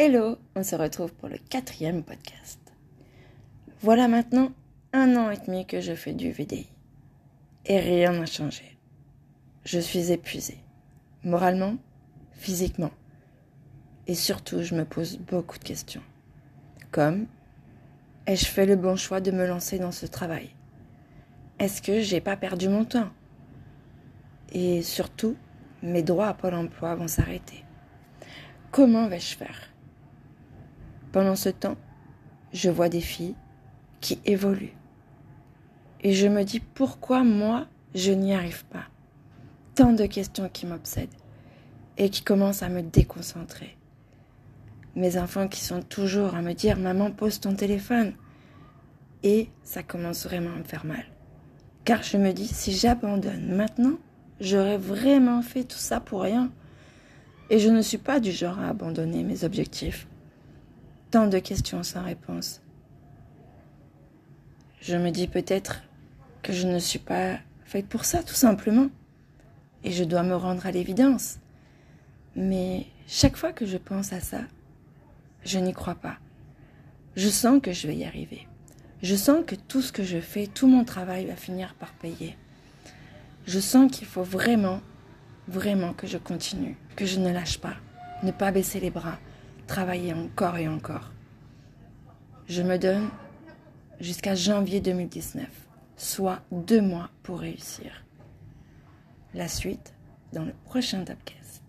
Hello, on se retrouve pour le quatrième podcast. Voilà maintenant un an et demi que je fais du VDI. Et rien n'a changé. Je suis épuisée. Moralement, physiquement. Et surtout, je me pose beaucoup de questions. Comme, ai-je fait le bon choix de me lancer dans ce travail? Est-ce que j'ai pas perdu mon temps? Et surtout, mes droits à Pôle emploi vont s'arrêter. Comment vais-je faire? Pendant ce temps, je vois des filles qui évoluent. Et je me dis pourquoi moi, je n'y arrive pas. Tant de questions qui m'obsèdent et qui commencent à me déconcentrer. Mes enfants qui sont toujours à me dire Maman, pose ton téléphone. Et ça commence vraiment à me faire mal. Car je me dis si j'abandonne maintenant, j'aurais vraiment fait tout ça pour rien. Et je ne suis pas du genre à abandonner mes objectifs. Tant de questions sans réponse. Je me dis peut-être que je ne suis pas faite pour ça, tout simplement. Et je dois me rendre à l'évidence. Mais chaque fois que je pense à ça, je n'y crois pas. Je sens que je vais y arriver. Je sens que tout ce que je fais, tout mon travail va finir par payer. Je sens qu'il faut vraiment, vraiment que je continue, que je ne lâche pas, ne pas baisser les bras, travailler encore et encore. Je me donne jusqu'à janvier 2019, soit deux mois pour réussir. La suite dans le prochain Tapcast.